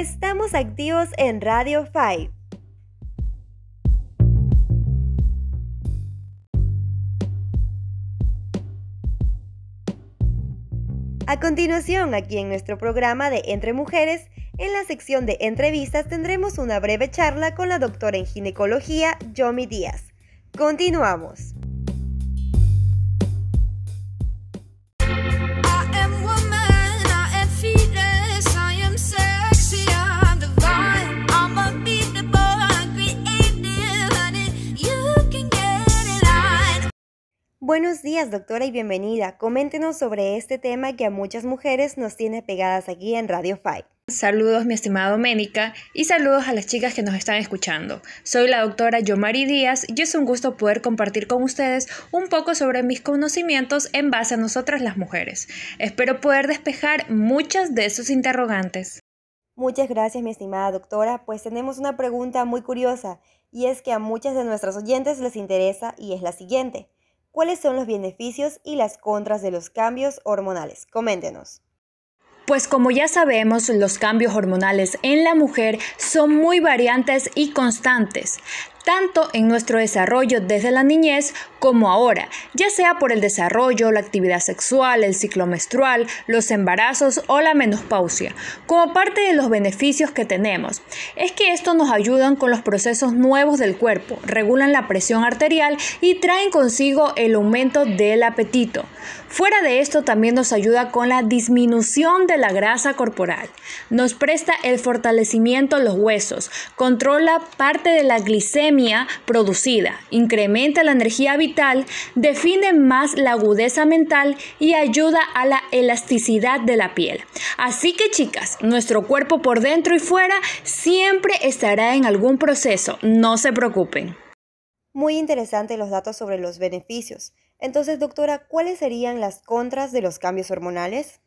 Estamos activos en Radio 5. A continuación, aquí en nuestro programa de Entre Mujeres, en la sección de entrevistas tendremos una breve charla con la doctora en ginecología, Yomi Díaz. Continuamos. Buenos días, doctora, y bienvenida. Coméntenos sobre este tema que a muchas mujeres nos tiene pegadas aquí en Radio 5. Saludos, mi estimada Doménica, y saludos a las chicas que nos están escuchando. Soy la doctora Yomari Díaz y es un gusto poder compartir con ustedes un poco sobre mis conocimientos en base a nosotras las mujeres. Espero poder despejar muchas de sus interrogantes. Muchas gracias, mi estimada doctora, pues tenemos una pregunta muy curiosa, y es que a muchas de nuestras oyentes les interesa y es la siguiente. ¿Cuáles son los beneficios y las contras de los cambios hormonales? Coméntenos. Pues como ya sabemos, los cambios hormonales en la mujer son muy variantes y constantes tanto en nuestro desarrollo desde la niñez como ahora, ya sea por el desarrollo, la actividad sexual, el ciclo menstrual, los embarazos o la menopausia. Como parte de los beneficios que tenemos, es que esto nos ayudan con los procesos nuevos del cuerpo, regulan la presión arterial y traen consigo el aumento del apetito. Fuera de esto también nos ayuda con la disminución de la grasa corporal, nos presta el fortalecimiento de los huesos, controla parte de la glicemia producida, incrementa la energía vital, define más la agudeza mental y ayuda a la elasticidad de la piel. Así que chicas, nuestro cuerpo por dentro y fuera siempre estará en algún proceso, no se preocupen. Muy interesante los datos sobre los beneficios. Entonces, doctora, ¿cuáles serían las contras de los cambios hormonales?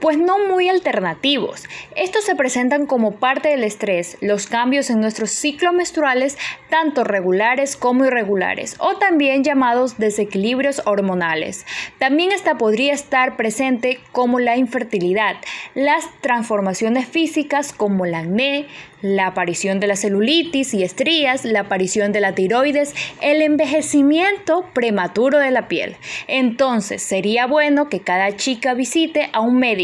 Pues no muy alternativos. Estos se presentan como parte del estrés, los cambios en nuestros ciclos menstruales, tanto regulares como irregulares, o también llamados desequilibrios hormonales. También esta podría estar presente como la infertilidad, las transformaciones físicas como el acné, la aparición de la celulitis y estrías, la aparición de la tiroides, el envejecimiento prematuro de la piel. Entonces, sería bueno que cada chica visite a un médico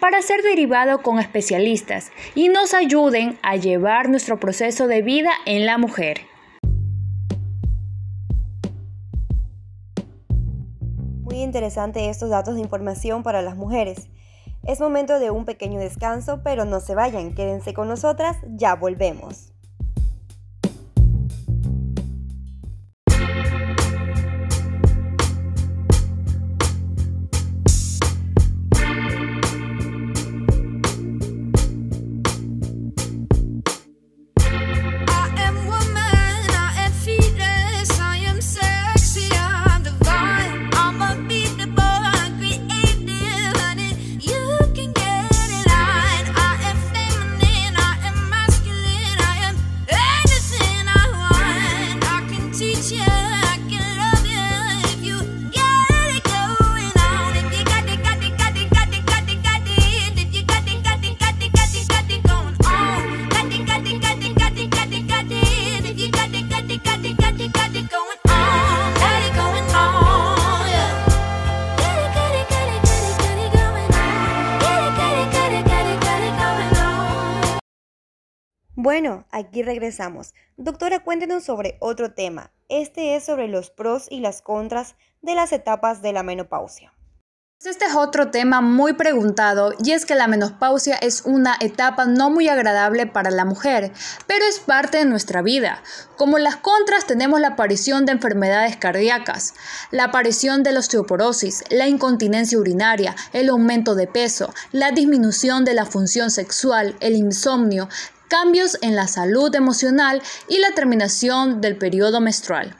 para ser derivado con especialistas y nos ayuden a llevar nuestro proceso de vida en la mujer. Muy interesante estos datos de información para las mujeres. Es momento de un pequeño descanso, pero no se vayan, quédense con nosotras, ya volvemos. Bueno, aquí regresamos. Doctora, cuéntenos sobre otro tema. Este es sobre los pros y las contras de las etapas de la menopausia. Este es otro tema muy preguntado y es que la menopausia es una etapa no muy agradable para la mujer, pero es parte de nuestra vida. Como las contras tenemos la aparición de enfermedades cardíacas, la aparición de la osteoporosis, la incontinencia urinaria, el aumento de peso, la disminución de la función sexual, el insomnio, cambios en la salud emocional y la terminación del periodo menstrual.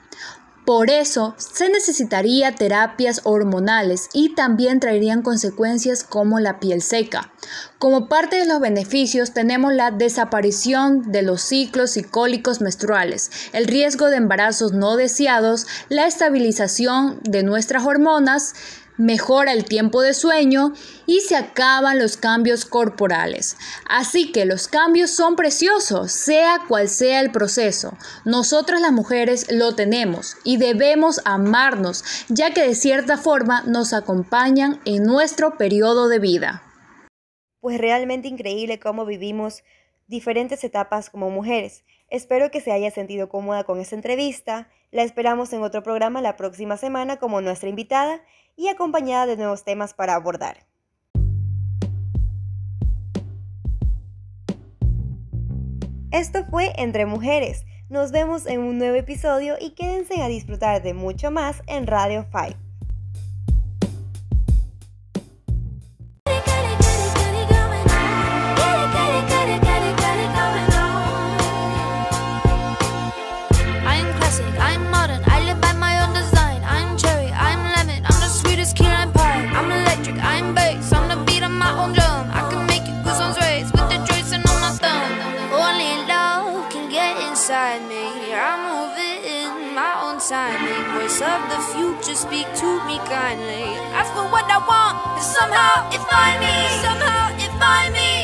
Por eso se necesitaría terapias hormonales y también traerían consecuencias como la piel seca. Como parte de los beneficios tenemos la desaparición de los ciclos psicólicos menstruales, el riesgo de embarazos no deseados, la estabilización de nuestras hormonas, mejora el tiempo de sueño y se acaban los cambios corporales. Así que los cambios son preciosos, sea cual sea el proceso. Nosotras las mujeres lo tenemos y debemos amarnos, ya que de cierta forma nos acompañan en nuestro periodo de vida. Pues realmente increíble cómo vivimos diferentes etapas como mujeres. Espero que se haya sentido cómoda con esta entrevista. La esperamos en otro programa la próxima semana como nuestra invitada y acompañada de nuevos temas para abordar. Esto fue Entre Mujeres. Nos vemos en un nuevo episodio y quédense a disfrutar de mucho más en Radio 5. Voice of the future speak to me kindly. Ask for what I want, and somehow it find me. Somehow it find me.